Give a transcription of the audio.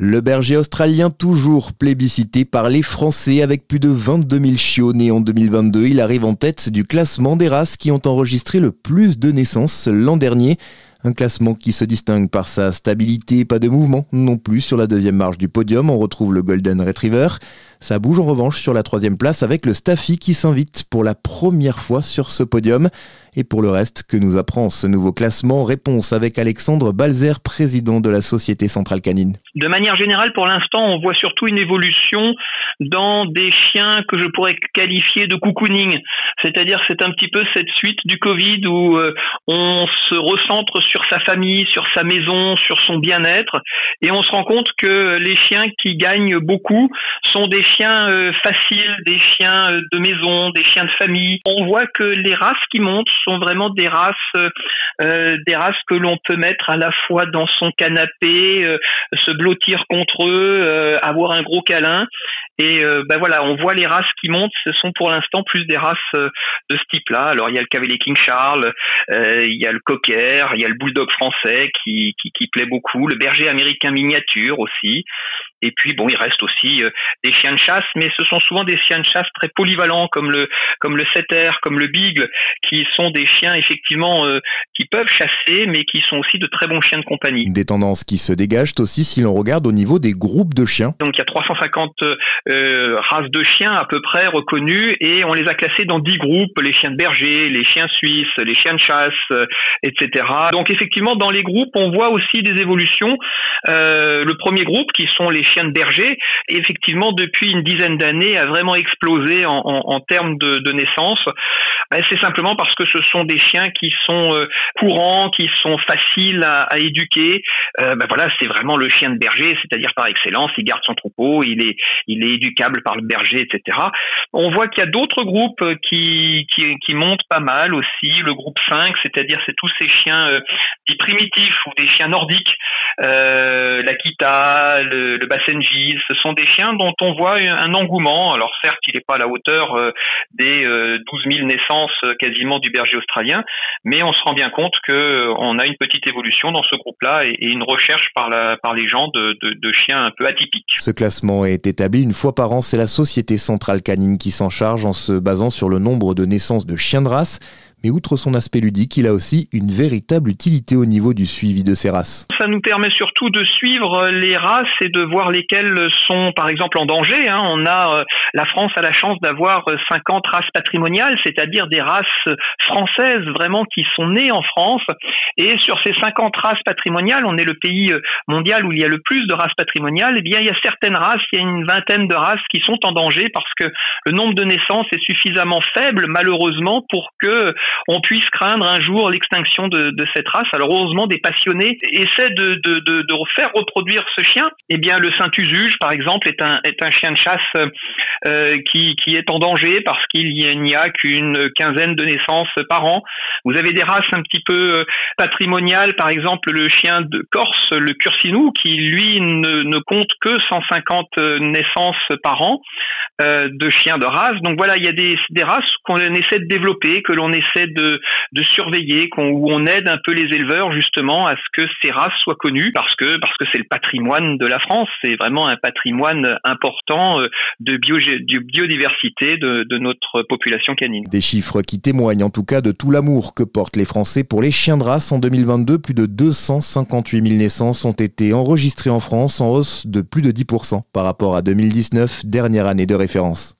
Le berger australien toujours plébiscité par les Français avec plus de 22 000 chiots nés en 2022. Il arrive en tête du classement des races qui ont enregistré le plus de naissances l'an dernier. Un classement qui se distingue par sa stabilité, pas de mouvement non plus sur la deuxième marche du podium. On retrouve le Golden Retriever. Ça bouge en revanche sur la troisième place avec le Staffy qui s'invite pour la première fois sur ce podium. Et pour le reste, que nous apprend ce nouveau classement? Réponse avec Alexandre Balzer, président de la Société Centrale Canine. De manière générale, pour l'instant, on voit surtout une évolution dans des chiens que je pourrais qualifier de cocooning. C'est-à-dire c'est un petit peu cette suite du Covid où euh, on se recentre sur sa famille, sur sa maison, sur son bien-être. Et on se rend compte que les chiens qui gagnent beaucoup sont des chiens euh, faciles, des chiens euh, de maison, des chiens de famille. On voit que les races qui montent sont vraiment des races, euh, des races que l'on peut mettre à la fois dans son canapé, se blottir contre eux, avoir un gros câlin. Et ben voilà, on voit les races qui montent, ce sont pour l'instant plus des races de ce type-là. Alors il y a le Cavalier King Charles, il y a le Cocker, il y a le Bulldog français qui, qui, qui plaît beaucoup, le Berger américain miniature aussi. Et puis bon, il reste aussi euh, des chiens de chasse, mais ce sont souvent des chiens de chasse très polyvalents, comme le comme le setter, comme le beagle, qui sont des chiens effectivement euh, qui peuvent chasser, mais qui sont aussi de très bons chiens de compagnie. Des tendances qui se dégagent aussi si l'on regarde au niveau des groupes de chiens. Donc il y a 350 euh, races de chiens à peu près reconnues et on les a classés dans 10 groupes les chiens de berger, les chiens suisses, les chiens de chasse, etc. Donc effectivement dans les groupes on voit aussi des évolutions. le premier groupe qui sont les chiens de berger, effectivement, depuis une dizaine d'années, a vraiment explosé en, termes de, naissance. Ben, c'est simplement parce que ce sont des chiens qui sont euh, courants, qui sont faciles à, éduquer. Euh, ben voilà, c'est vraiment le chien de berger, c'est-à-dire par excellence, il garde son troupeau, il est, éducable par le berger, etc. On voit qu'il y a d'autres groupes qui, qui, montent pas mal aussi. Le groupe 5, c'est-à-dire c'est tous ces chiens euh, dits primitifs ou des chiens nordiques, l'Akita, le, le ce sont des chiens dont on voit un engouement. Alors certes, il n'est pas à la hauteur euh, des 12 euh, 000 naissances euh, quasiment du berger australien, mais on se rend bien compte qu'on a une petite évolution dans ce groupe-là et, une recherche par, les gens de chiens un peu atypiques. Ce classement est établi une fois par an. C'est la Société Centrale Canine qui s'en charge en se basant sur le nombre de naissances de chiens de race mais outre son aspect ludique, il a aussi une véritable utilité au niveau du suivi de ces races. Ça nous permet surtout de suivre les races et de voir lesquelles sont par exemple en danger. Hein. On a euh, la France a la chance d'avoir 50 races patrimoniales, c'est-à-dire des races françaises vraiment qui sont nées en France. Et sur ces 50 races patrimoniales, on est le pays euh, mondial où il y a le plus de races patrimoniales. Eh bien, il y a certaines races, il y a une vingtaine de races qui sont en danger parce que le nombre de naissances est suffisamment faible, malheureusement, pour que on puisse craindre un jour l'extinction de, cette race. Alors heureusement, des passionnés essaient de, de, faire reproduire ce chien. Eh bien, le Saint-Usuge, par exemple, est un, est un chien de chasse euh, qui, qui est en danger parce qu'il n'y a qu'une quinzaine de naissances par an. Vous avez des races un petit peu euh, patrimoniales, par exemple le chien de Corse, le Cursinou, qui lui ne, ne compte que 150 naissances par an. Euh, de chiens de race. Donc voilà, il y a des, des races qu'on essaie de développer, que l'on essaie de, de surveiller, où on aide un peu les éleveurs justement à ce que ces races soient connues, parce que parce que c'est le patrimoine de la France, c'est vraiment un patrimoine important euh, de, bio, de biodiversité de notre population canine. Des chiffres qui témoignent en tout cas de tout l'amour que portent les Français pour les chiens de race. En 2022, plus de 258 000 naissances ont été enregistrées en France, en hausse de plus de 10% par rapport à 2019, dernière année de référence.